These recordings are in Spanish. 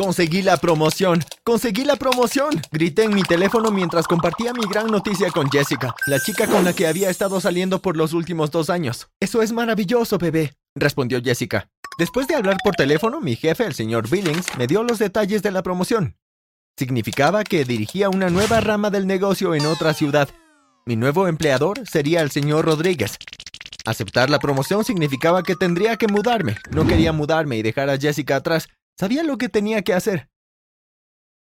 Conseguí la promoción. Conseguí la promoción. Grité en mi teléfono mientras compartía mi gran noticia con Jessica, la chica con la que había estado saliendo por los últimos dos años. Eso es maravilloso, bebé, respondió Jessica. Después de hablar por teléfono, mi jefe, el señor Billings, me dio los detalles de la promoción. Significaba que dirigía una nueva rama del negocio en otra ciudad. Mi nuevo empleador sería el señor Rodríguez. Aceptar la promoción significaba que tendría que mudarme. No quería mudarme y dejar a Jessica atrás. Sabía lo que tenía que hacer.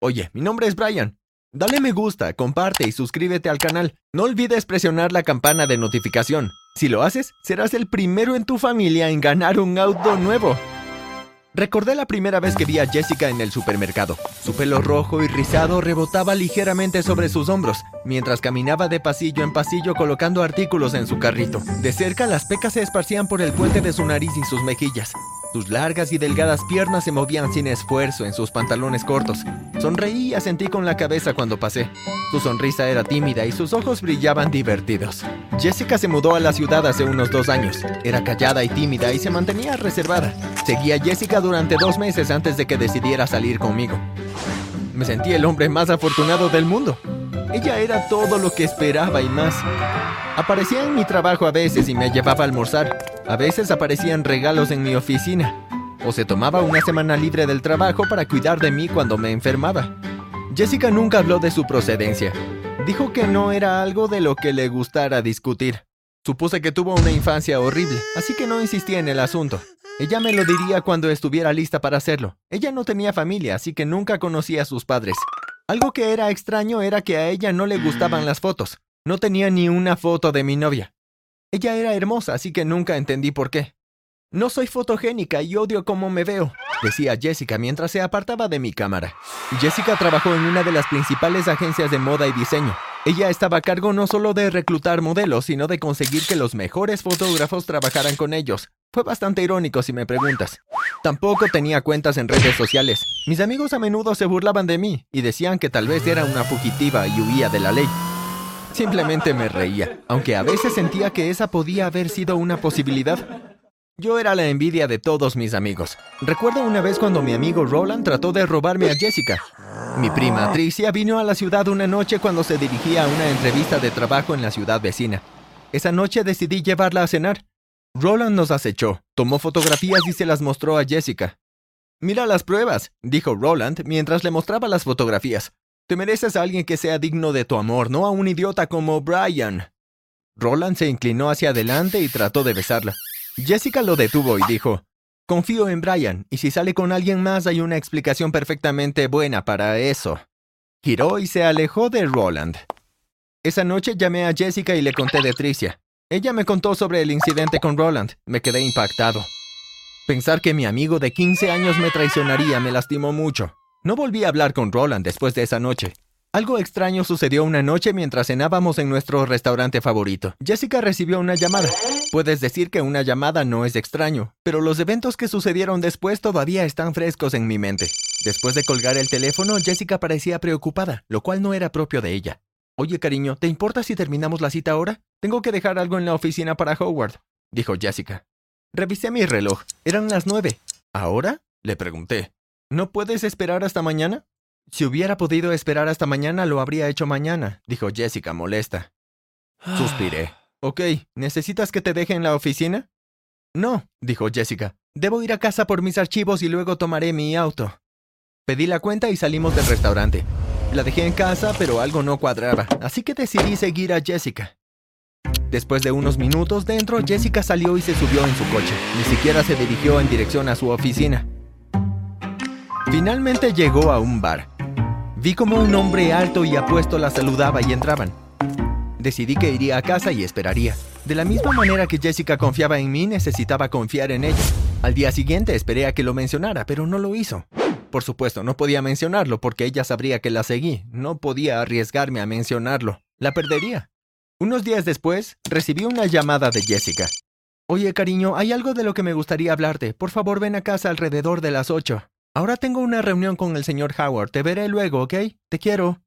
Oye, mi nombre es Brian. Dale me gusta, comparte y suscríbete al canal. No olvides presionar la campana de notificación. Si lo haces, serás el primero en tu familia en ganar un auto nuevo. Recordé la primera vez que vi a Jessica en el supermercado. Su pelo rojo y rizado rebotaba ligeramente sobre sus hombros, mientras caminaba de pasillo en pasillo colocando artículos en su carrito. De cerca, las pecas se esparcían por el puente de su nariz y sus mejillas. Sus largas y delgadas piernas se movían sin esfuerzo en sus pantalones cortos. Sonreí y asentí con la cabeza cuando pasé. Su sonrisa era tímida y sus ojos brillaban divertidos. Jessica se mudó a la ciudad hace unos dos años. Era callada y tímida y se mantenía reservada. Seguí a Jessica durante dos meses antes de que decidiera salir conmigo. Me sentí el hombre más afortunado del mundo. Ella era todo lo que esperaba y más. Aparecía en mi trabajo a veces y me llevaba a almorzar. A veces aparecían regalos en mi oficina. O se tomaba una semana libre del trabajo para cuidar de mí cuando me enfermaba. Jessica nunca habló de su procedencia. Dijo que no era algo de lo que le gustara discutir. Supuse que tuvo una infancia horrible, así que no insistí en el asunto. Ella me lo diría cuando estuviera lista para hacerlo. Ella no tenía familia, así que nunca conocía a sus padres. Algo que era extraño era que a ella no le gustaban las fotos. No tenía ni una foto de mi novia. Ella era hermosa, así que nunca entendí por qué. No soy fotogénica y odio cómo me veo, decía Jessica mientras se apartaba de mi cámara. Jessica trabajó en una de las principales agencias de moda y diseño. Ella estaba a cargo no solo de reclutar modelos, sino de conseguir que los mejores fotógrafos trabajaran con ellos. Fue bastante irónico si me preguntas. Tampoco tenía cuentas en redes sociales. Mis amigos a menudo se burlaban de mí y decían que tal vez era una fugitiva y huía de la ley. Simplemente me reía, aunque a veces sentía que esa podía haber sido una posibilidad. Yo era la envidia de todos mis amigos. Recuerdo una vez cuando mi amigo Roland trató de robarme a Jessica. Mi prima Tricia vino a la ciudad una noche cuando se dirigía a una entrevista de trabajo en la ciudad vecina. Esa noche decidí llevarla a cenar. Roland nos acechó, tomó fotografías y se las mostró a Jessica. Mira las pruebas, dijo Roland mientras le mostraba las fotografías. Te mereces a alguien que sea digno de tu amor, no a un idiota como Brian. Roland se inclinó hacia adelante y trató de besarla. Jessica lo detuvo y dijo, Confío en Brian, y si sale con alguien más hay una explicación perfectamente buena para eso. Giró y se alejó de Roland. Esa noche llamé a Jessica y le conté de Tricia. Ella me contó sobre el incidente con Roland. Me quedé impactado. Pensar que mi amigo de 15 años me traicionaría me lastimó mucho. No volví a hablar con Roland después de esa noche. Algo extraño sucedió una noche mientras cenábamos en nuestro restaurante favorito. Jessica recibió una llamada. Puedes decir que una llamada no es extraño, pero los eventos que sucedieron después todavía están frescos en mi mente. Después de colgar el teléfono, Jessica parecía preocupada, lo cual no era propio de ella. Oye, cariño, ¿te importa si terminamos la cita ahora? Tengo que dejar algo en la oficina para Howard, dijo Jessica. Revisé mi reloj. Eran las nueve. ¿Ahora? le pregunté. ¿No puedes esperar hasta mañana? Si hubiera podido esperar hasta mañana, lo habría hecho mañana, dijo Jessica molesta. Suspiré. Ok, ¿necesitas que te deje en la oficina? No, dijo Jessica. Debo ir a casa por mis archivos y luego tomaré mi auto. Pedí la cuenta y salimos del restaurante. La dejé en casa, pero algo no cuadraba, así que decidí seguir a Jessica. Después de unos minutos dentro, Jessica salió y se subió en su coche. Ni siquiera se dirigió en dirección a su oficina. Finalmente llegó a un bar. Vi como un hombre alto y apuesto la saludaba y entraban. Decidí que iría a casa y esperaría. De la misma manera que Jessica confiaba en mí, necesitaba confiar en ella. Al día siguiente esperé a que lo mencionara, pero no lo hizo. Por supuesto, no podía mencionarlo porque ella sabría que la seguí. No podía arriesgarme a mencionarlo. La perdería. Unos días después, recibí una llamada de Jessica. Oye, cariño, hay algo de lo que me gustaría hablarte. Por favor, ven a casa alrededor de las ocho. Ahora tengo una reunión con el señor Howard. Te veré luego, ¿ok? Te quiero.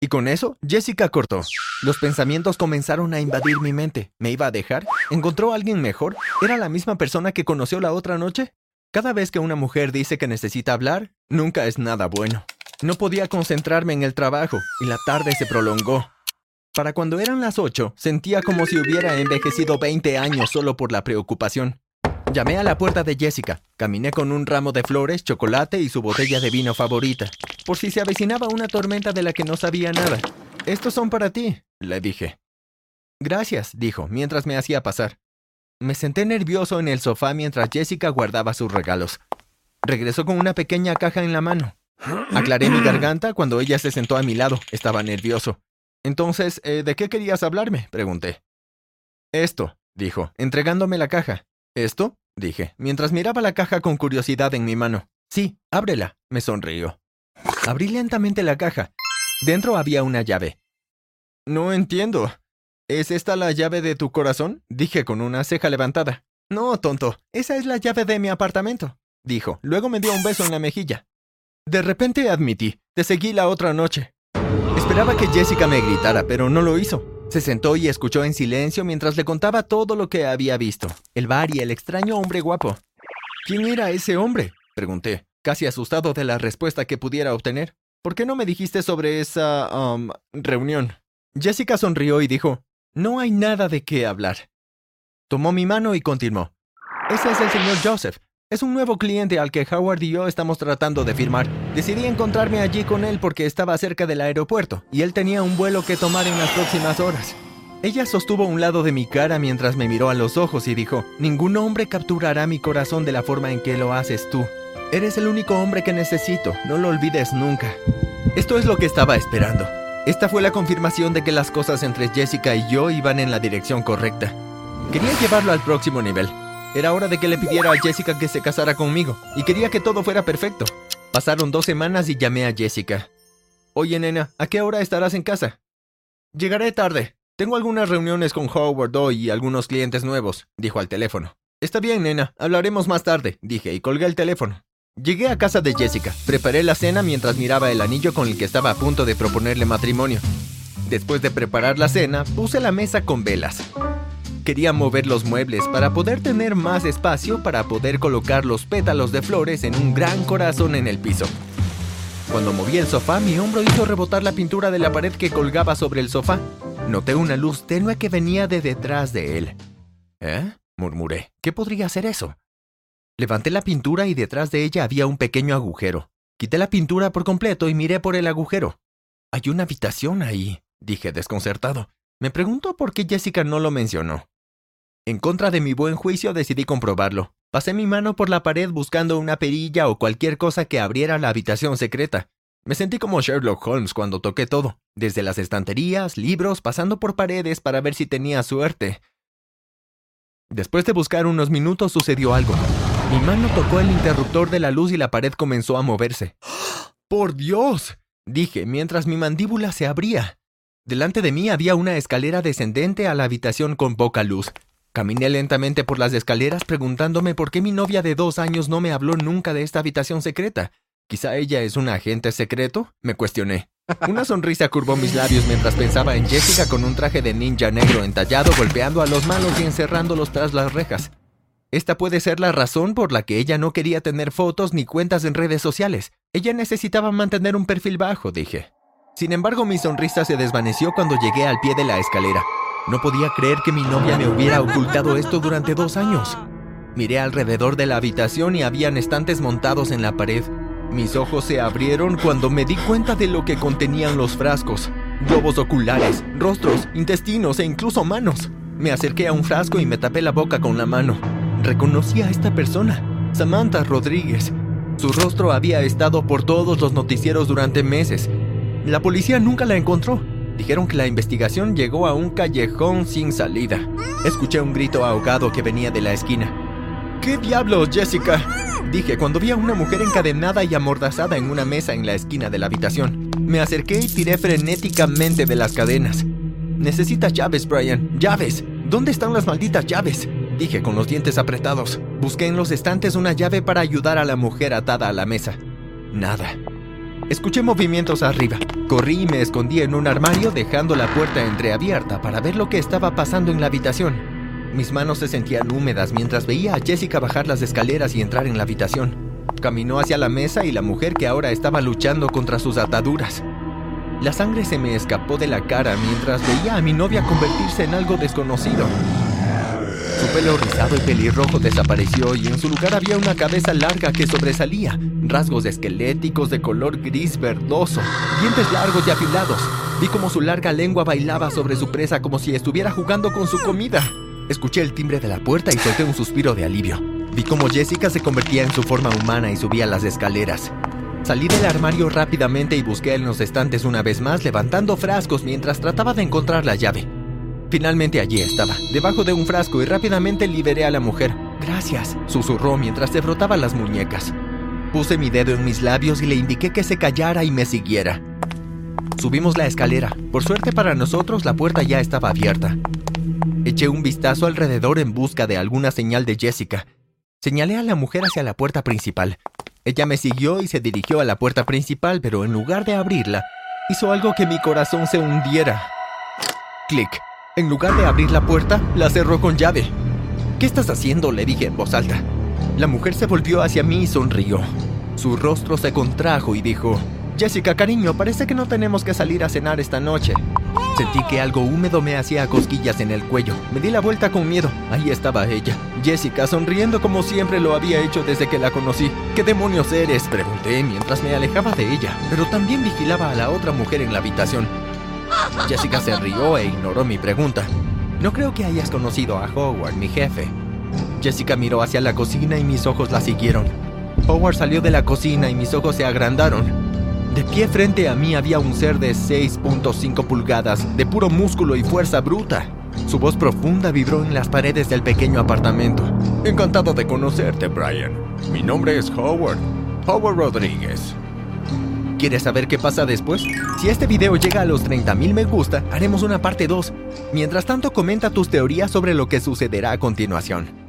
Y con eso, Jessica cortó. Los pensamientos comenzaron a invadir mi mente. ¿Me iba a dejar? ¿Encontró a alguien mejor? ¿Era la misma persona que conoció la otra noche? Cada vez que una mujer dice que necesita hablar, nunca es nada bueno. No podía concentrarme en el trabajo y la tarde se prolongó. Para cuando eran las ocho, sentía como si hubiera envejecido 20 años solo por la preocupación. Llamé a la puerta de Jessica, caminé con un ramo de flores, chocolate y su botella de vino favorita, por si se avecinaba una tormenta de la que no sabía nada. Estos son para ti, le dije. Gracias, dijo, mientras me hacía pasar. Me senté nervioso en el sofá mientras Jessica guardaba sus regalos. Regresó con una pequeña caja en la mano. Aclaré mi garganta cuando ella se sentó a mi lado. Estaba nervioso. Entonces, eh, ¿de qué querías hablarme? pregunté. Esto, dijo, entregándome la caja. ¿Esto? dije, mientras miraba la caja con curiosidad en mi mano. Sí, ábrela, me sonrió. Abrí lentamente la caja. Dentro había una llave. No entiendo. ¿Es esta la llave de tu corazón? dije con una ceja levantada. No, tonto, esa es la llave de mi apartamento, dijo. Luego me dio un beso en la mejilla. De repente admití, te seguí la otra noche. Esperaba que Jessica me gritara, pero no lo hizo. Se sentó y escuchó en silencio mientras le contaba todo lo que había visto. El bar y el extraño hombre guapo. ¿Quién era ese hombre? pregunté, casi asustado de la respuesta que pudiera obtener. ¿Por qué no me dijiste sobre esa... Um, reunión? Jessica sonrió y dijo, no hay nada de qué hablar. Tomó mi mano y continuó. Ese es el señor Joseph. Es un nuevo cliente al que Howard y yo estamos tratando de firmar. Decidí encontrarme allí con él porque estaba cerca del aeropuerto y él tenía un vuelo que tomar en las próximas horas. Ella sostuvo un lado de mi cara mientras me miró a los ojos y dijo, Ningún hombre capturará mi corazón de la forma en que lo haces tú. Eres el único hombre que necesito, no lo olvides nunca. Esto es lo que estaba esperando. Esta fue la confirmación de que las cosas entre Jessica y yo iban en la dirección correcta. Quería llevarlo al próximo nivel. Era hora de que le pidiera a Jessica que se casara conmigo, y quería que todo fuera perfecto. Pasaron dos semanas y llamé a Jessica. Oye, nena, ¿a qué hora estarás en casa? Llegaré tarde. Tengo algunas reuniones con Howard hoy y algunos clientes nuevos, dijo al teléfono. Está bien, nena, hablaremos más tarde, dije y colgué el teléfono. Llegué a casa de Jessica, preparé la cena mientras miraba el anillo con el que estaba a punto de proponerle matrimonio. Después de preparar la cena, puse la mesa con velas. Quería mover los muebles para poder tener más espacio para poder colocar los pétalos de flores en un gran corazón en el piso. Cuando moví el sofá, mi hombro hizo rebotar la pintura de la pared que colgaba sobre el sofá. Noté una luz tenue que venía de detrás de él. ¿Eh? murmuré. ¿Qué podría ser eso? Levanté la pintura y detrás de ella había un pequeño agujero. Quité la pintura por completo y miré por el agujero. Hay una habitación ahí, dije desconcertado. Me pregunto por qué Jessica no lo mencionó. En contra de mi buen juicio decidí comprobarlo. Pasé mi mano por la pared buscando una perilla o cualquier cosa que abriera la habitación secreta. Me sentí como Sherlock Holmes cuando toqué todo, desde las estanterías, libros, pasando por paredes para ver si tenía suerte. Después de buscar unos minutos sucedió algo. Mi mano tocó el interruptor de la luz y la pared comenzó a moverse. ¡Por Dios! dije mientras mi mandíbula se abría. Delante de mí había una escalera descendente a la habitación con poca luz. Caminé lentamente por las escaleras preguntándome por qué mi novia de dos años no me habló nunca de esta habitación secreta. ¿Quizá ella es un agente secreto? Me cuestioné. Una sonrisa curvó mis labios mientras pensaba en Jessica con un traje de ninja negro entallado golpeando a los malos y encerrándolos tras las rejas. Esta puede ser la razón por la que ella no quería tener fotos ni cuentas en redes sociales. Ella necesitaba mantener un perfil bajo, dije. Sin embargo, mi sonrisa se desvaneció cuando llegué al pie de la escalera. No podía creer que mi novia me hubiera ocultado esto durante dos años. Miré alrededor de la habitación y habían estantes montados en la pared. Mis ojos se abrieron cuando me di cuenta de lo que contenían los frascos. Globos oculares, rostros, intestinos e incluso manos. Me acerqué a un frasco y me tapé la boca con la mano. Reconocí a esta persona, Samantha Rodríguez. Su rostro había estado por todos los noticieros durante meses. La policía nunca la encontró. Dijeron que la investigación llegó a un callejón sin salida. Escuché un grito ahogado que venía de la esquina. ¿Qué diablos, Jessica? Dije cuando vi a una mujer encadenada y amordazada en una mesa en la esquina de la habitación. Me acerqué y tiré frenéticamente de las cadenas. Necesitas llaves, Brian. Llaves. ¿Dónde están las malditas llaves? Dije con los dientes apretados. Busqué en los estantes una llave para ayudar a la mujer atada a la mesa. Nada. Escuché movimientos arriba. Corrí y me escondí en un armario dejando la puerta entreabierta para ver lo que estaba pasando en la habitación. Mis manos se sentían húmedas mientras veía a Jessica bajar las escaleras y entrar en la habitación. Caminó hacia la mesa y la mujer que ahora estaba luchando contra sus ataduras. La sangre se me escapó de la cara mientras veía a mi novia convertirse en algo desconocido. Su pelo rizado y pelirrojo desapareció y en su lugar había una cabeza larga que sobresalía, rasgos esqueléticos de color gris verdoso, dientes largos y afilados. Vi como su larga lengua bailaba sobre su presa como si estuviera jugando con su comida. Escuché el timbre de la puerta y solté un suspiro de alivio. Vi cómo Jessica se convertía en su forma humana y subía las escaleras. Salí del armario rápidamente y busqué en los estantes una vez más, levantando frascos mientras trataba de encontrar la llave. Finalmente allí estaba, debajo de un frasco y rápidamente liberé a la mujer. Gracias, susurró mientras se frotaba las muñecas. Puse mi dedo en mis labios y le indiqué que se callara y me siguiera. Subimos la escalera. Por suerte para nosotros, la puerta ya estaba abierta. Eché un vistazo alrededor en busca de alguna señal de Jessica. Señalé a la mujer hacia la puerta principal. Ella me siguió y se dirigió a la puerta principal, pero en lugar de abrirla, hizo algo que mi corazón se hundiera. Clic. En lugar de abrir la puerta, la cerró con llave. ¿Qué estás haciendo? le dije en voz alta. La mujer se volvió hacia mí y sonrió. Su rostro se contrajo y dijo, Jessica, cariño, parece que no tenemos que salir a cenar esta noche. Sentí que algo húmedo me hacía cosquillas en el cuello. Me di la vuelta con miedo. Ahí estaba ella. Jessica, sonriendo como siempre lo había hecho desde que la conocí. ¿Qué demonios eres? Pregunté mientras me alejaba de ella, pero también vigilaba a la otra mujer en la habitación. Jessica se rió e ignoró mi pregunta. No creo que hayas conocido a Howard, mi jefe. Jessica miró hacia la cocina y mis ojos la siguieron. Howard salió de la cocina y mis ojos se agrandaron. De pie frente a mí había un ser de 6.5 pulgadas, de puro músculo y fuerza bruta. Su voz profunda vibró en las paredes del pequeño apartamento. Encantado de conocerte, Brian. Mi nombre es Howard. Howard Rodríguez. ¿Quieres saber qué pasa después? Si este video llega a los 30.000 me gusta, haremos una parte 2. Mientras tanto, comenta tus teorías sobre lo que sucederá a continuación.